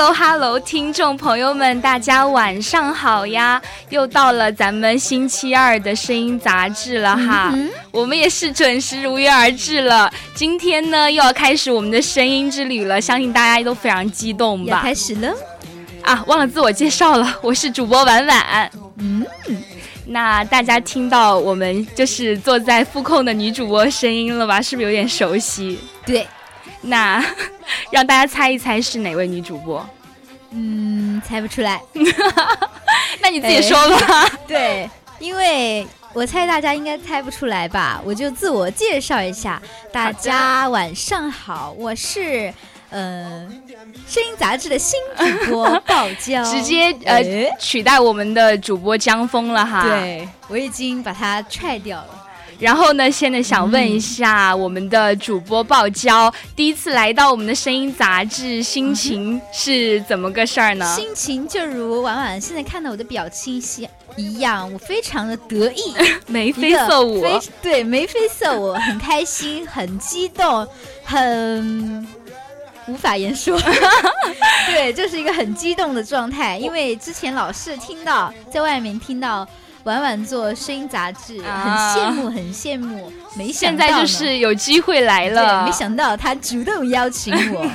Hello，Hello，听众朋友们，大家晚上好呀！又到了咱们星期二的声音杂志了哈，我们也是准时如约而至了。今天呢，又要开始我们的声音之旅了，相信大家都非常激动吧？开始了啊！忘了自我介绍了，我是主播婉婉。嗯，那大家听到我们就是坐在副控的女主播声音了吧？是不是有点熟悉？对。那 让大家猜一猜是哪位女主播？嗯，猜不出来。那你自己说吧。对，因为我猜大家应该猜不出来吧，我就自我介绍一下。大家晚上好，我是呃声音杂志的新主播爆娇，直接呃取代我们的主播江峰了哈。对，我已经把他踹掉了。然后呢？现在想问一下我们的主播爆娇，第一次来到我们的声音杂志，心情是怎么个事儿呢？心情就如婉婉现在看到我的表情一样，我非常的得意，眉飞色舞。对，眉飞色舞，很开心，很激动，很无法言说。对，就是一个很激动的状态，因为之前老是听到在外面听到。晚晚做声音杂志，很羡慕，很羡慕。没想到现在就是有机会来了，没想到他主动邀请我，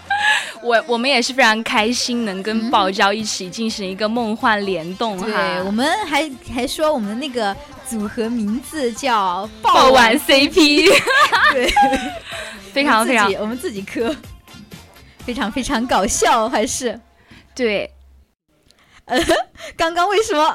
我我们也是非常开心，能跟爆娇一起进行一个梦幻联动哈。对，我们还还说我们的那个组合名字叫爆晚 CP，对，非常非常，我们自己磕，非常非常搞笑，还是。对。刚刚为什么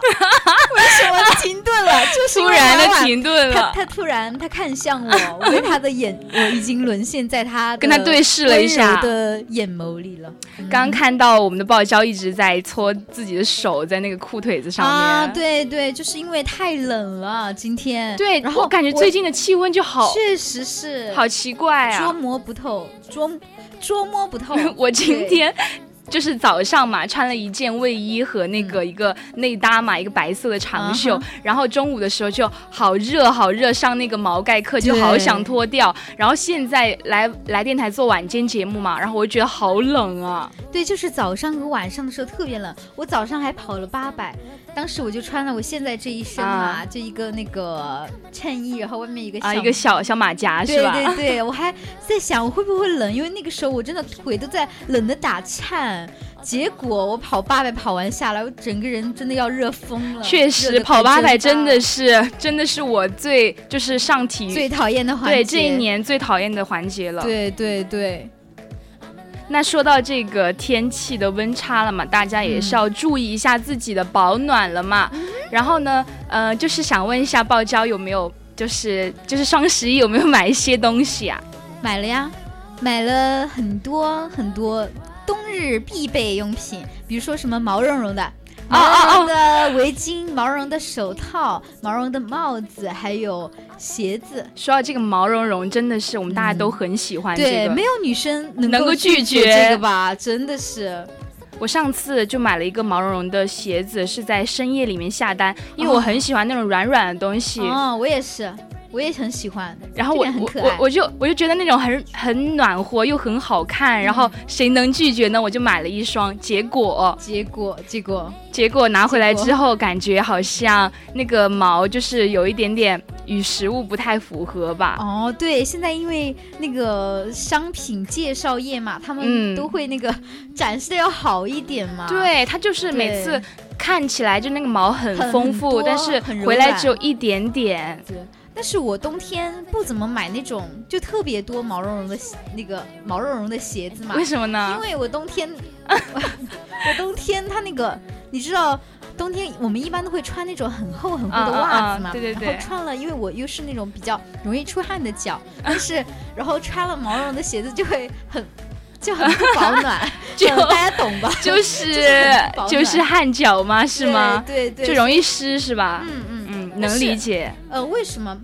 为什么停顿了？就是突然的停顿了。他他突然他看向我，我对他的眼我已经沦陷在他跟他对视了一下的眼眸里了。刚看到我们的报销一直在搓自己的手在那个裤腿子上面。啊，对对，就是因为太冷了今天。对，然后我感觉最近的气温就好，确实是好奇怪啊，捉摸不透，捉捉摸不透。我今天。就是早上嘛，穿了一件卫衣和那个一个内搭嘛，一个白色的长袖。然后中午的时候就好热好热，上那个毛概课就好想脱掉。然后现在来来电台做晚间节目嘛，然后我就觉得好冷啊。对，就是早上和晚上的时候特别冷。我早上还跑了八百，当时我就穿了我现在这一身嘛，就一个那个衬衣，然后外面一个啊一个小小马甲是吧？对对对，我还在想我会不会冷，因为那个时候我真的腿都在冷的打颤。结果我跑八百跑完下来，我整个人真的要热疯了。确实，跑八百真的是，真的是我最就是上体最讨厌的环节。对，这一年最讨厌的环节了。对对对。那说到这个天气的温差了嘛，大家也是要注意一下自己的保暖了嘛。然后呢，呃，就是想问一下爆娇有没有，就是就是双十一有没有买一些东西啊？买了呀，买了很多很多。冬日必备用品，比如说什么毛茸茸的、毛绒的围巾、毛绒的手套、毛绒的帽子，还有鞋子。说到这个毛茸茸，真的是我们大家都很喜欢。对，没有女生能够拒绝这个吧？真的是。我上次就买了一个毛茸茸的鞋子，是在深夜里面下单，因为我很喜欢那种软软的东西。哦，我也是。我也很喜欢，然后我我我我就我就觉得那种很很暖和又很好看，然后谁能拒绝呢？我就买了一双，结果结果结果结果拿回来之后，感觉好像那个毛就是有一点点与实物不太符合吧？哦，对，现在因为那个商品介绍页嘛，他们都会那个展示的要好一点嘛。对，它就是每次看起来就那个毛很丰富，但是回来只有一点点。但是我冬天不怎么买那种就特别多毛茸茸的那个毛茸茸的鞋子嘛。为什么呢？因为我冬天，我冬天它那个，你知道，冬天我们一般都会穿那种很厚很厚的袜子嘛。对对对。然后穿了，因为我又是那种比较容易出汗的脚，但是然后穿了毛茸茸的鞋子就会很。就很不保暖，就大家懂吧？就是就是汗脚吗？是吗？对对，就容易湿是吧？嗯嗯嗯，能理解。呃，为什么？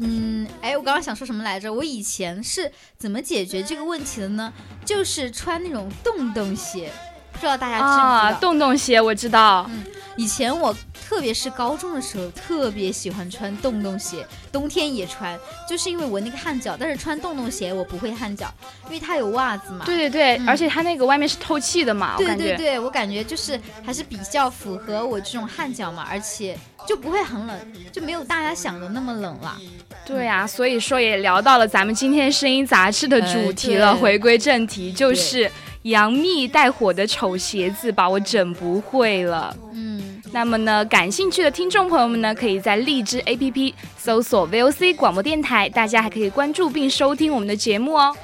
嗯，哎，我刚刚想说什么来着？我以前是怎么解决这个问题的呢？就是穿那种洞洞鞋，不知道大家知不知道？洞洞鞋我知道。嗯，以前我。特别是高中的时候，特别喜欢穿洞洞鞋，冬天也穿，就是因为我那个汗脚。但是穿洞洞鞋我不会汗脚，因为它有袜子嘛。对对对，而且它那个外面是透气的嘛。对对对，我感觉就是还是比较符合我这种汗脚嘛，而且就不会很冷，就没有大家想的那么冷了。对啊，所以说也聊到了咱们今天声音杂志的主题了。回归正题，就是杨幂带火的丑鞋子把我整不会了。嗯。那么呢，感兴趣的听众朋友们呢，可以在荔枝 APP 搜索 VOC 广播电台，大家还可以关注并收听我们的节目哦。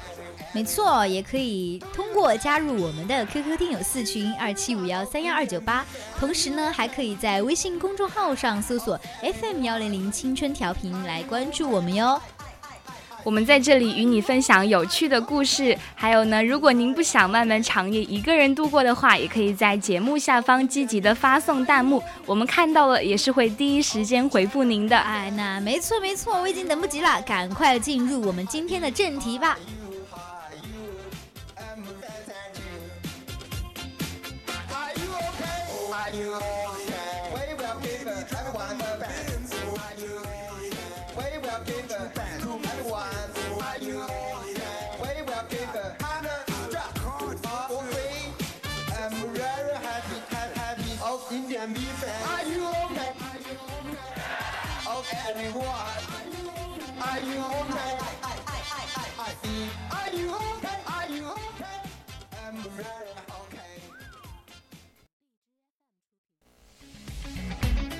没错，也可以通过加入我们的 QQ 听友四群二七五幺三幺二九八，同时呢，还可以在微信公众号上搜索 FM 幺零零青春调频来关注我们哟。我们在这里与你分享有趣的故事，还有呢，如果您不想漫漫长夜一个人度过的话，也可以在节目下方积极的发送弹幕，我们看到了也是会第一时间回复您的。哎，那没错没错，我已经等不及了，赶快进入我们今天的正题吧。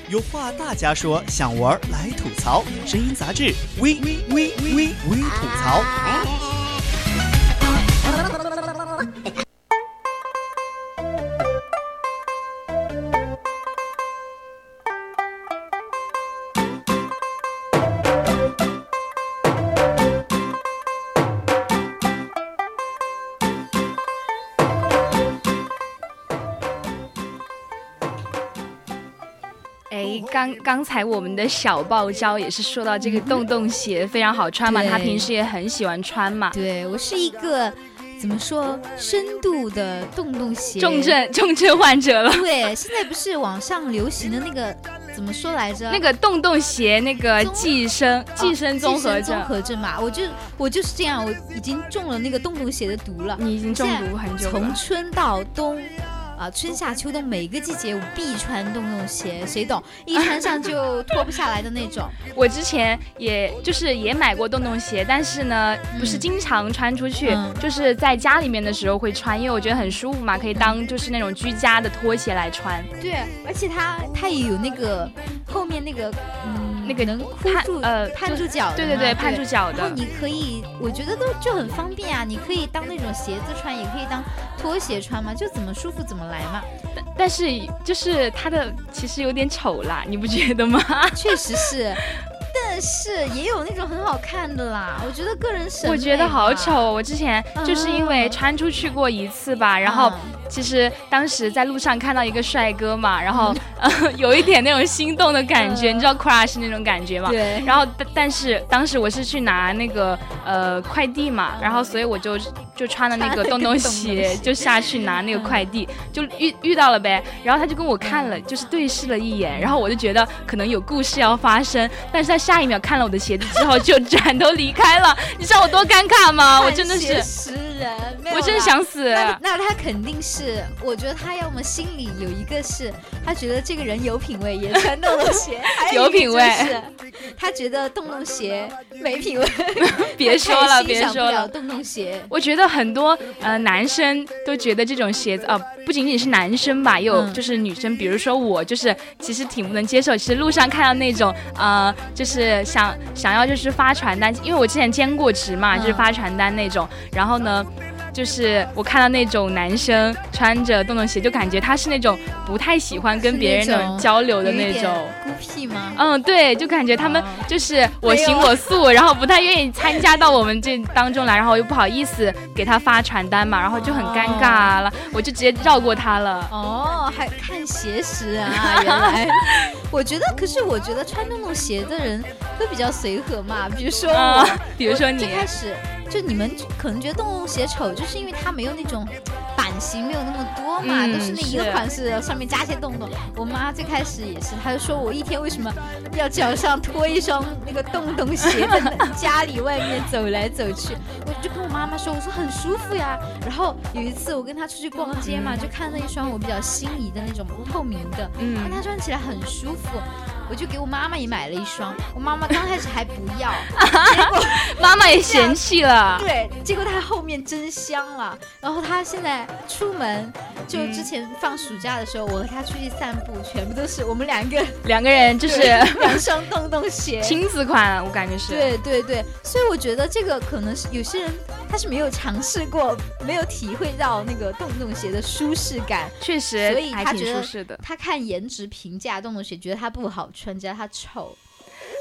有话大家说，想玩来吐槽，声音杂志，微微微微微吐槽。刚刚才我们的小爆招也是说到这个洞洞鞋非常好穿嘛，他平时也很喜欢穿嘛。对我是一个怎么说深度的洞洞鞋重症重症患者了。对，现在不是网上流行的那个怎么说来着？那个洞洞鞋那个寄生寄生综合症综合症嘛，我就我就是这样，我已经中了那个洞洞鞋的毒了。你已经中毒很久了。从春到冬。啊，春夏秋冬每个季节我必穿洞洞鞋，谁懂？一穿上就脱不下来的那种。我之前也就是也买过洞洞鞋，但是呢，不是经常穿出去，就是在家里面的时候会穿，因为我觉得很舒服嘛，可以当就是那种居家的拖鞋来穿。对，而且它它也有那个后面那个嗯那个能箍住呃攀住脚，对对对，攀住脚的。然后你可以，我觉得都就很方便啊，你可以当那种鞋子穿，也可以当拖鞋穿嘛，就怎么舒服怎么。来嘛，但但是就是它的其实有点丑啦，你不觉得吗？确实是，但是也有那种很好看的啦。我觉得个人审美，我觉得好丑。我之前就是因为穿出去过一次吧，然后。其实当时在路上看到一个帅哥嘛，然后呃 有一点那种心动的感觉，你知道 crush 那种感觉吗？对。然后但但是当时我是去拿那个呃快递嘛，然后所以我就就穿了那个洞洞鞋就下去拿那个快递，就遇遇到了呗。然后他就跟我看了，就是对视了一眼，然后我就觉得可能有故事要发生，但是他下一秒看了我的鞋子之后就转头离开了，你知道我多尴尬吗？我真的是。我真的想死。那他肯定是，我觉得他要么心里有一个是，他觉得这个人有品位，也穿洞洞鞋；有品位，是，他觉得洞洞鞋没品位，别说了，别说了，洞洞鞋。我觉得很多呃男生都觉得这种鞋子啊，不仅仅是男生吧，也有就是女生，比如说我，就是其实挺不能接受。其实路上看到那种呃，就是想想要就是发传单，因为我之前兼过职嘛，就是发传单那种，然后呢。就是我看到那种男生穿着洞洞鞋，就感觉他是那种不太喜欢跟别人种交流的那种孤僻吗？嗯，对，就感觉他们就是我行我素，然后不太愿意参加到我们这当中来，然后又不好意思给他发传单嘛，然后就很尴尬了，我就直接绕过他了。哦，还看鞋时啊？原来，我觉得，可是我觉得穿洞洞鞋的人都比较随和嘛，比如说我，比如说你最开始。就你们可能觉得洞洞鞋丑，就是因为它没有那种版型，没有那么多嘛，都是那一个款式，上面加些洞洞。我妈最开始也是，她就说我一天为什么要脚上拖一双那个洞洞鞋，在家里外面走来走去？我就跟我妈妈说，我说很舒服呀。然后有一次我跟她出去逛街嘛，就看到一双我比较心仪的那种透明的，嗯，她穿起来很舒服。我就给我妈妈也买了一双，我妈妈刚开始还不要，结果妈妈也嫌弃了。对，结果她后面真香了。然后她现在出门，就之前放暑假的时候，我和她出去散步，全部都是我们两个 两个人，就是 两双洞洞鞋，亲子款，我感觉是。对对对，所以我觉得这个可能是有些人他是没有尝试过，没有体会到那个洞洞鞋的舒适感。确实，所以他觉得他看颜值评价洞洞鞋，觉得它不好。穿觉得它丑，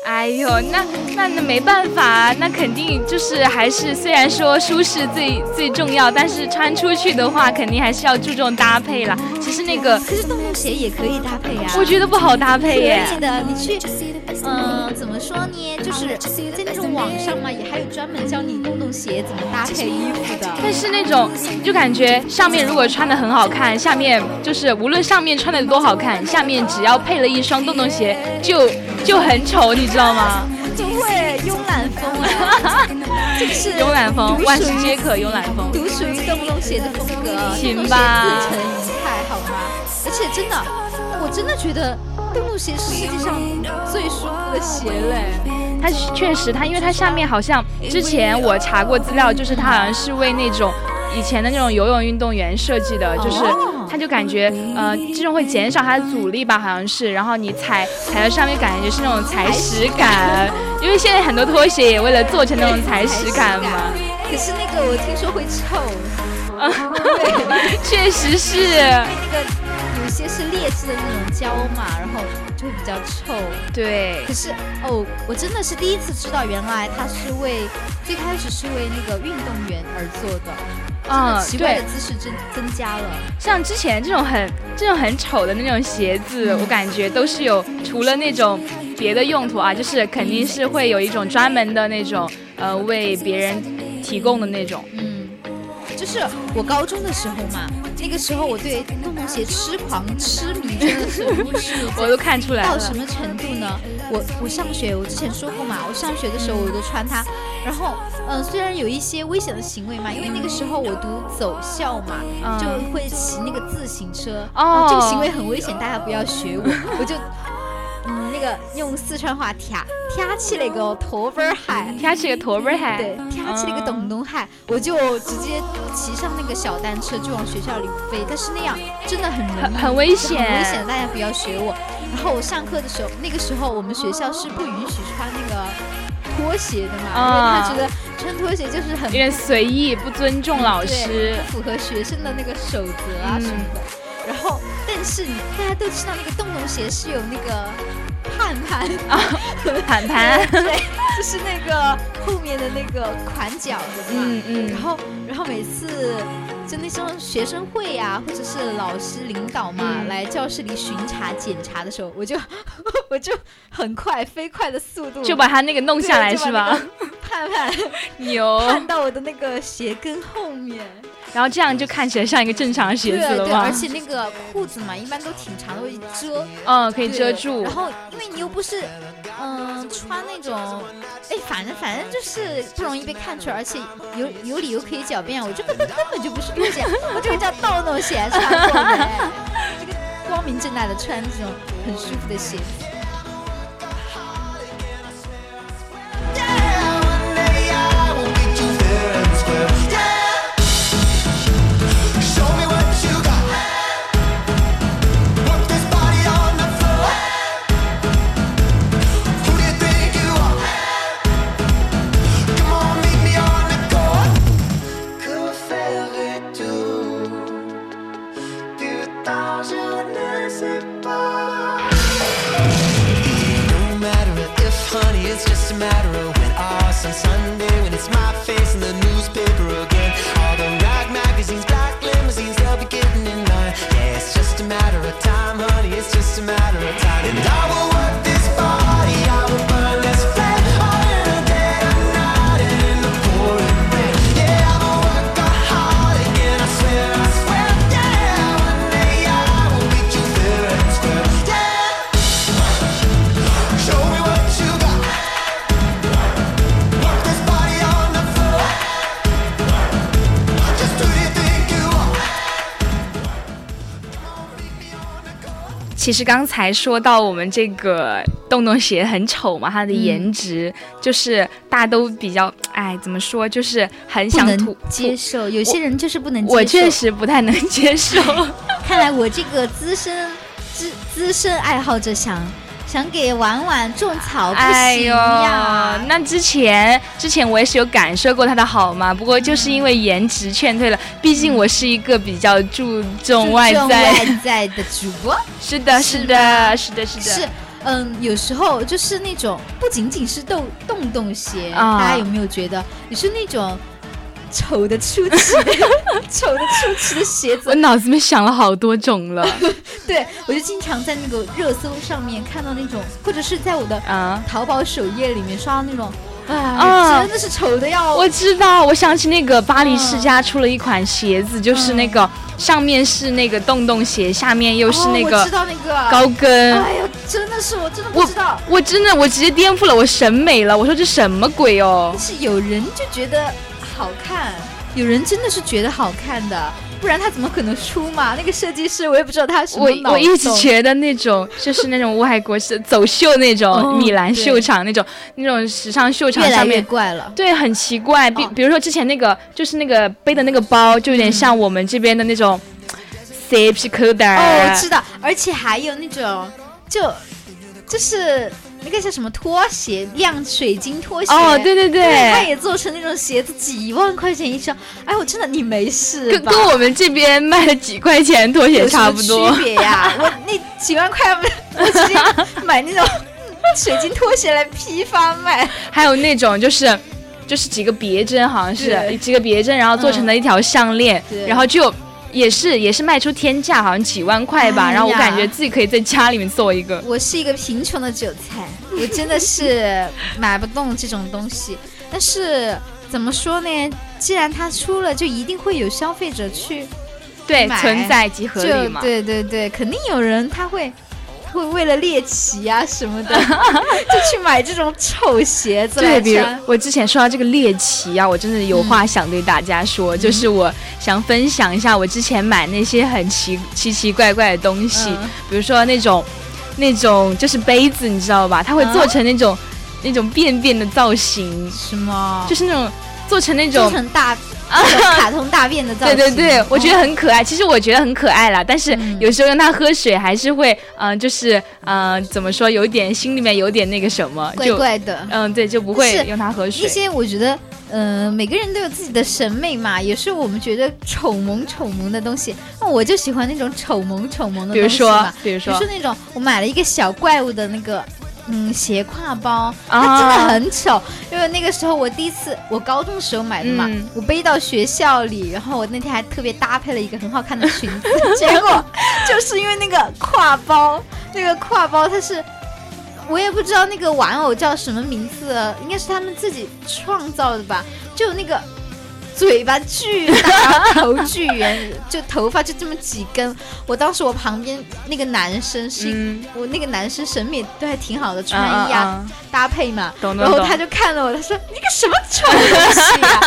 哎呦，那那那没办法，那肯定就是还是虽然说舒适最最重要，但是穿出去的话，肯定还是要注重搭配啦。其实那个，可是洞洞鞋也可以搭配呀。我觉得不好搭配耶。可以的，你去，嗯，怎么说呢？就是在那种网上嘛，也还有专门教你洞洞鞋怎么搭配衣服的。但是那种就感觉上面如果穿的很好看，下面就是无论上面穿的多好看，下面只要配了一双洞洞鞋，就就很丑，你知道吗？就会慵懒风啊，就是慵懒风，万事皆可慵懒风，独属于洞洞鞋的风格，行吧？自成一派，好吗？而且真的，我真的觉得洞洞鞋是世界上最舒服的鞋嘞。它确实，它因为它下面好像之前我查过资料，就是它好像是为那种以前的那种游泳运动员设计的，就是。它就感觉，呃，这种会减少它的阻力吧，好像是。然后你踩踩在上面，感觉是那种踩屎感。因为现在很多拖鞋也为了做成那种踩屎感嘛。可是那个我听说会臭。啊，对，确实是。那个有些是劣质的那种胶嘛，然后就会比较臭。对。可是哦，我真的是第一次知道，原来它是为最开始是为那个运动员而做的。嗯，奇怪的姿势增增加了。像之前这种很这种很丑的那种鞋子，我感觉都是有除了那种别的用途啊，就是肯定是会有一种专门的那种呃为别人提供的那种。嗯，就是我高中的时候嘛。那个时候我对洞洞鞋痴狂痴迷，真的是。我都看出来了到什么程度呢？我我上学，我之前说过嘛，我上学的时候我都穿它。然后，嗯，虽然有一些危险的行为嘛，因为那个时候我读走校嘛，就会骑那个自行车。哦。这个行为很危险，大家不要学我。我就。用四川话贴贴起那个拖板鞋，挑起个拖板鞋，对，贴起那个洞洞鞋，我就直接骑上那个小单车就往学校里飞。但是那样真的很很很危险，很危险，大家不要学我。然后我上课的时候，那个时候我们学校是不允许穿那个拖鞋的嘛，因为他觉得穿拖鞋就是很有点随意，不尊重老师，不符合学生的那个守则啊什么的。然后，但是大家都知道那个洞洞鞋是有那个盘盘啊，盼盼，对，就是那个后面的那个款脚的嘛。嗯嗯。然后，然后每次就那种学生会呀，或者是老师领导嘛来教室里巡查检查的时候，我就 我就很快飞快的速度就把他那个弄下来是吧？盼盼牛，看到我的那个鞋跟后面。然后这样就看起来像一个正常鞋子了吗？而且那个裤子嘛，一般都挺长的，会遮。嗯，可以遮住。然后因为你又不是，嗯，穿那种，哎，反正反正就是不容易被看出来，而且有有理由可以狡辩，我这个根本就不是拖鞋，我这个叫洞洞鞋穿过的，这个光明正大的穿这种很舒服的鞋。其实刚才说到我们这个洞洞鞋很丑嘛，它的颜值、就是大家都比较，哎，怎么说，就是很想吐接受，有些人就是不能接受。我确实不太能接受。看来我这个资深资资深爱好者想想给婉婉种草不行哎呦呀。，那之前之前我也是有感受过她的好嘛，不过就是因为颜值劝退了。毕竟我是一个比较注重外在，外在的主播 是的，是是的，是的，是的，是。嗯，有时候就是那种不仅仅是动洞洞鞋，啊大家有没有觉得你是那种丑的出奇、丑的出奇的鞋子我？脑子里面想了好多种了 对我就经常在那个热搜上面看到那种，或者是在我的啊。淘宝首页里面刷到那种，啊，啊真的是丑的要我知道，我想起那个巴黎世家出了一款鞋子，就是那个上面是那个洞洞鞋，下面又是那个哦知道那个高跟。哎呀，真的是我真的不知道，我真的我直接颠覆了我审美了，我说这什么鬼哦但！是有人就觉得好看，有人真的是觉得好看的，不然他怎么可能出嘛？那个设计师我也不知道他什么我我一直觉得那种就是那种外国是走秀那种、哦米兰秀场那种那种时尚秀场越来越上面。怪了。对，很奇怪。比哦比如说之前那个，就是那个背的那个包，就有点像我们这边的那种 CP 口袋哦，我知道，而且还有那种就就是那个叫什么拖鞋，亮水晶拖鞋。哦，对对对，他对，也做成那种鞋子，几万块钱一双。哎，我真的你没事吧？跟跟我们这边卖的几块钱拖鞋差不多区。别呀？我那几万块，我直接买那种水晶拖鞋来批发卖。还有那种就是。就是几个别针，好像是几个别针，然后做成了一条项链，对然后就也是也是卖出天价，好像几万块吧。哎然后我感觉自己可以在家里面做一个。我是一个贫穷的韭菜，我真的是买不动这种东西。但是怎么说呢？既然它出了，就一定会有消费者去，对，存在即合理嘛。对对对，肯定有人他会。他会为了猎奇啊什么的，就去买这种丑鞋子来对，比如。我之前说到这个猎奇啊，我真的有话想对大家说，就是我想分享一下我之前买那些很奇奇奇怪怪的东西，嗯比如说那种那种就是杯子，你知道吧？它会做成那种、那种便便的造型，是吗？就是那种做成那做种。成大 卡通大便的造型。对对对，我觉得哦很可爱。其实我觉得很可爱啦，但是嗯有时候让它喝水还是会，嗯、就是嗯、呃怎么说，有点心里面有点那个什么，怪怪的。嗯，对，就不会用它喝水一。些我觉得，呃，每个人都有自己的审美嘛。也是我们觉得丑萌丑萌的东西，那我就喜欢那种丑萌丑萌的比如说东西。，比如说比如说那种，我买了一个小怪物的那个。嗯，斜挎包，它啊真的很丑，因为那个时候我第一次，我高中时候买的嘛，嗯我背到学校里，然后我那天还特别搭配了一个很好看的裙子，结果就是因为那个挎包，那个挎包它是我也不知道那个玩偶叫什么名字，应该是他们自己创造的吧？就那个嘴巴巨大，然后头巨圆，就头发就这么几根。我当时我旁边那个男生是，嗯我那个男生审美都还挺好的，穿嗯衣啊、嗯搭配嘛。懂懂懂然后他就看了我，他说：“你个什么丑东西呀、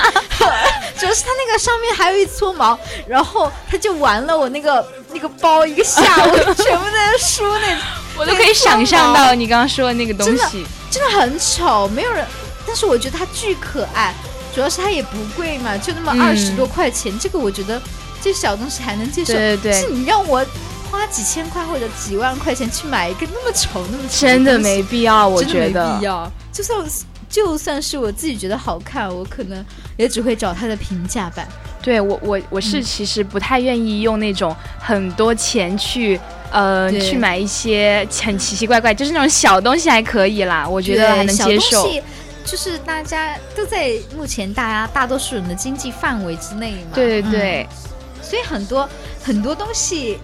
主要是他那个上面还有一撮毛，然后他就玩了我那个那个包一个下午，全部在那梳那 我都可以想象到你刚刚说的那个东真的西。真的很丑，没有人。但是我觉得他巨可爱，主要是它也不贵嘛，就那么嗯二十多块钱，这个我觉得这小东西还能接受。对对对是你让我花几千块或者几万块钱去买一个那么丑那么丑真的没必要，我觉得没必。要。就算就算是我自己觉得好看，我可能也只会找它的平价版。对我我我是嗯其实不太愿意用那种很多钱去呃去买一些很奇奇怪怪，就是那种小东西还可以啦，我觉得还能接受小东。西就是大家都在目前大家大多数人的经济范围之内嘛。对对对，嗯所以很多很多东西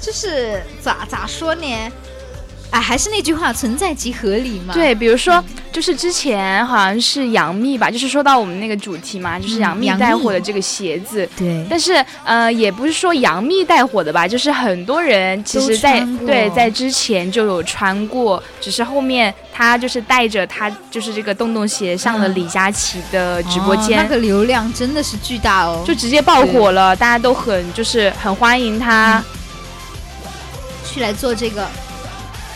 就是咋咋说呢？哎，还是那句话，存在即合理嘛。对，比如说，就是之前好像是杨幂吧，就是说到我们那个主题嘛，就是嗯杨幂带火的这个鞋子。对。但是呃，也不是说杨幂带火的吧，就是很多人其实在对在之前就有穿过，只是后面她就是带着她就是这个洞洞鞋上了嗯李佳琦的直播间，哦那个流量真的是巨大哦，就直接爆火了，大家都很就是很欢迎她。去来做这个，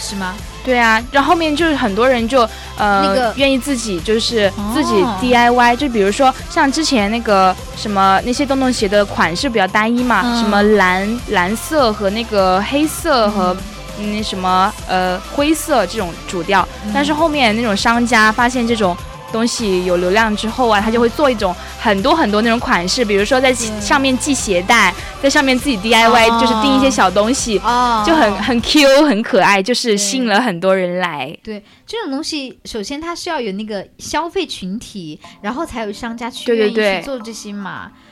是吗？对啊，然后后面就是很多人就呃、那个愿意自己就是自己哦 DIY，、就比如说像之前那个什么那些洞洞鞋的款式比较单一嘛，嗯什么蓝蓝色和那个黑色和那什么呃灰色这种主调，嗯但是后面那种商家发现这种。东西有流量之后啊，他就会做一种很多很多那种款式，比如说在上面系鞋带，在上面自己 DIY，、哦就是订一些小东西，哦，就很很 Q 很可爱，就是吸引了很多人来。对这种东西，首先它是要有那个消费群体，然后才有商家去愿意去做这些嘛。对，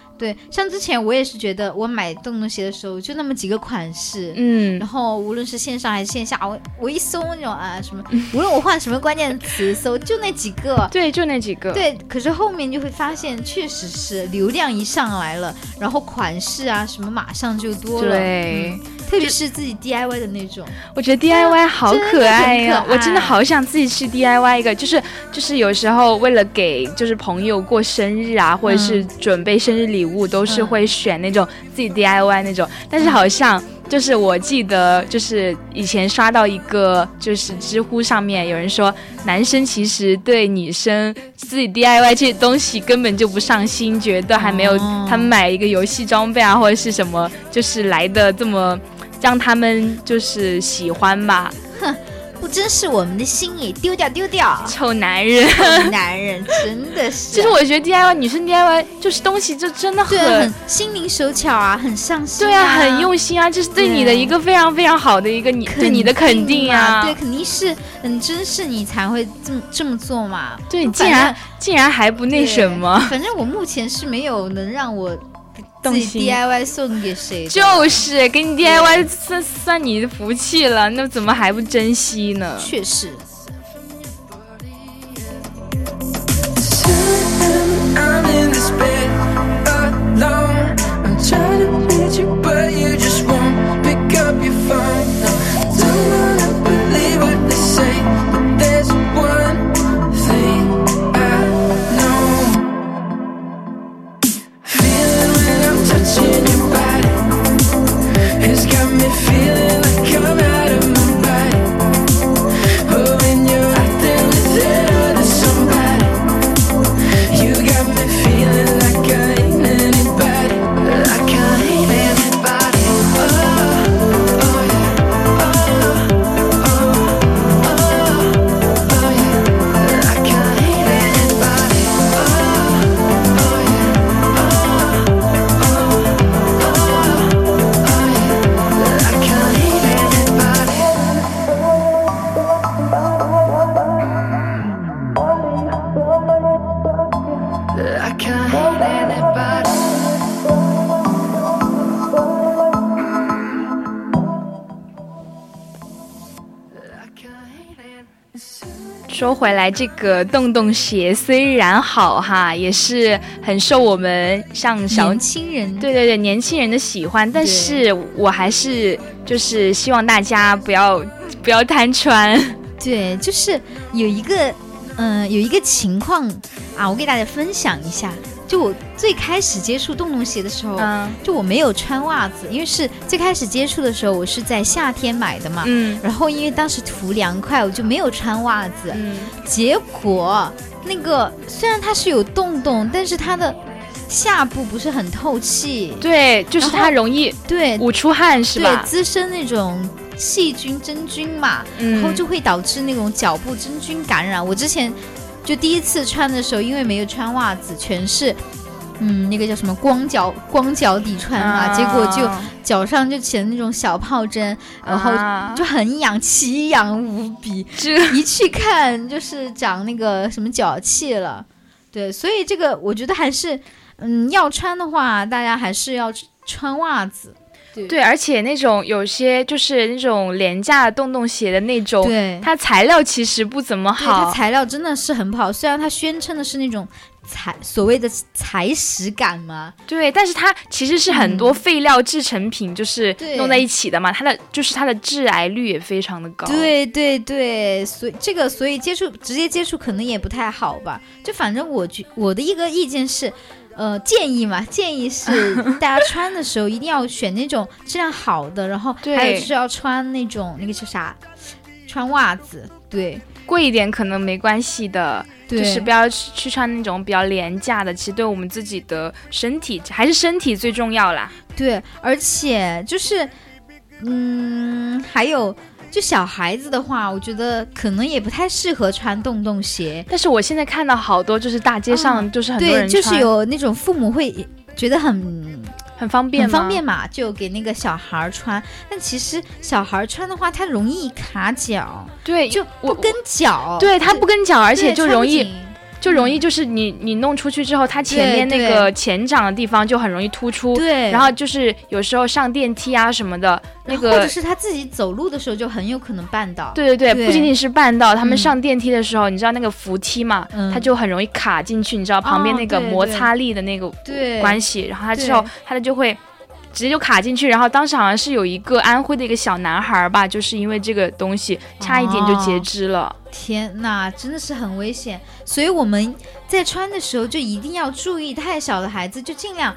像之前我也是觉得，我买洞洞鞋的时候就那么几个款式，嗯然，后无论是线上还是线下，我我一搜那种啊什么，无论我换什么关键词搜，就那几个。对，就那几个。对，可是后面就会发现，确实是流量一上来了，然后款式啊什么马上就多了。对嗯特别是自己 DIY 的那种。我觉得 DIY 好可爱呀、我真的好想自己去 DIY 一个，就是就是有时候为了给就是朋友过生日啊，或者是准备生日礼物，都是嗯会选那种自己 DIY 那种，但是好像。就是我记得，就是以前刷到一个，就是知乎上面有人说，男生其实对女生自己 DIY 这些东西根本就不上心，觉得还没有哦他们买一个游戏装备啊或者是什么，就是来的这么让他们就是喜欢吧。哼不珍视我们的心意，丢掉丢掉。臭男人。男人真的是，其实我觉得 DIY 女生 DIY 就是东西就真的很很心灵手巧啊，很上心、对啊，很用心啊，这是对你的一个非常非常好的一个你对你的肯定啊，啊。对，肯定是很珍视你才会这么这么做嘛。对，反竟然竟然还不那什么，反正我目前是没有能让我动自己 DIY 送给谁，就是给你 DIY 算算你的福气了，那怎么还不珍惜呢？确实。说回来，这个洞洞鞋虽然好哈，也是很受我们像小年轻人对对对年轻人的喜欢，但是我还是就是希望大家不要不要贪穿。对，就是有一个，嗯、有一个情况啊，我给大家分享一下。就我最开始接触洞洞鞋的时候，嗯就我没有穿袜子，因为是最开始接触的时候，我是在夏天买的嘛。嗯然后因为当时图凉快，我就没有穿袜子。嗯，结果那个虽然它是有洞洞，但是它的下部不是很透气，对，就是它容易对捂出汗是对吧？滋生那种细菌真菌嘛，嗯然后就会导致那种脚部真菌感染。我之前就第一次穿的时候，因为没有穿袜子，全是嗯，那个叫什么光脚光脚底穿嘛，结果就啊脚上就起了那种小疱疹，然后啊就很痒，奇痒无比。这一去看就是长那个什么脚气了，对，所以这个我觉得还是，嗯，要穿的话，大家还是要穿袜子。对，而且那种有些就是那种廉价的洞洞鞋的那种，对，它材料其实不怎么好它好。材料真的是很不好，虽然它宣称的是那种材所谓的材实感嘛，对，但是它其实是很多废料制成品，就是弄在一起的嘛。它的就是它的致癌率也非常的高。对对对，所以这个所以接触直接接触可能也不太好吧。就反正我觉我的一个意见是，呃，建议嘛，建议是 大家穿的时候一定要选那种质量好的，然后还有就是要穿那种那个叫啥，穿袜子，对贵一点可能没关系的，就是不要去去穿那种比较廉价的。其实对我们自己的身体还是身体最重要啦。对，而且就是，嗯，还有就小孩子的话，我觉得可能也不太适合穿洞洞鞋。但是我现在看到好多就是大街上就是很多对，人就是有那种父母会觉得很很方便很方便嘛，就给那个小孩儿穿。但其实小孩儿穿的话，它容易卡脚，对，就不跟脚。对它不跟脚，而而且就容易嗯就容易就是你你弄出去之后，它前面那个前掌的地方就很容易突出。对，然后就是有时候上电梯啊什么的，那个或者是他自己走路的时候就很有可能绊倒。对对对，对不仅仅是绊倒，他们嗯上电梯的时候，你知道那个扶梯嘛，嗯它就很容易卡进去，你知道旁边哦那个摩擦力的那个关系，然后他之对后它就会。直接就卡进去，然后当时好像是有一个安徽的一个小男孩吧，就是因为这个东西差一点就截哦肢了。天哪，真的是很危险。所以我们在穿的时候就一定要注意，太小的孩子就尽量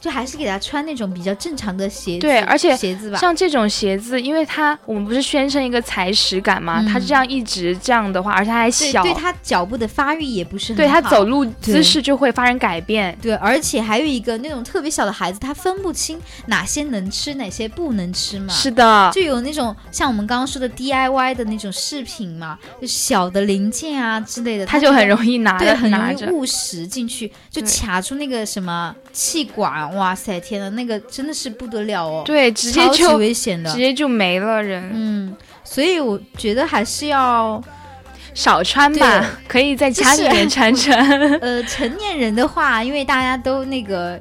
就还是给他穿那种比较正常的鞋子，对而且鞋子吧，像这种鞋子，因为它我们不是宣称一个踩屎感嘛，嗯它这样一直这样的话，而且它还小，对对他脚步的发育也不是很对好。它走路姿势就会发生改变。对，而且还有一个那种特别小的孩子，他分不清哪些能吃，哪些不能吃嘛。是的，就有那种像我们刚刚说的 DIY 的那种饰品嘛，就小的零件啊之类的，他就很容易拿对，很容。易误食进去，就卡住那个什么气管，哇塞，天呐，那个真的是不得了哦，对，直接就危险的直。接就没了人，嗯，所以我觉得还是要，少穿吧，可以在家里面穿 穿。呃，成年人的话，因为大家都那个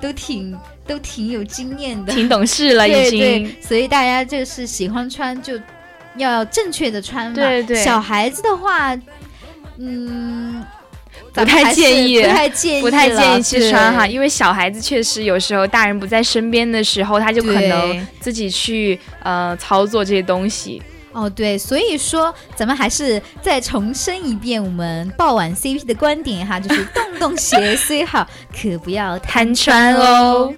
都挺都挺有经验的，挺懂事了，已对经。对，所以大家就是喜欢穿就要正确的穿嘛。对对小孩子的话，嗯，不太建议不太建议，不太建议去穿哈，因为小孩子确实有时候大人不在身边的时候，他就可能自己去呃操作这些东西。哦，对，所以说咱们还是再重申一遍我们爆碗 CP 的观点哈，就是洞洞鞋 虽好，可不要贪穿哦。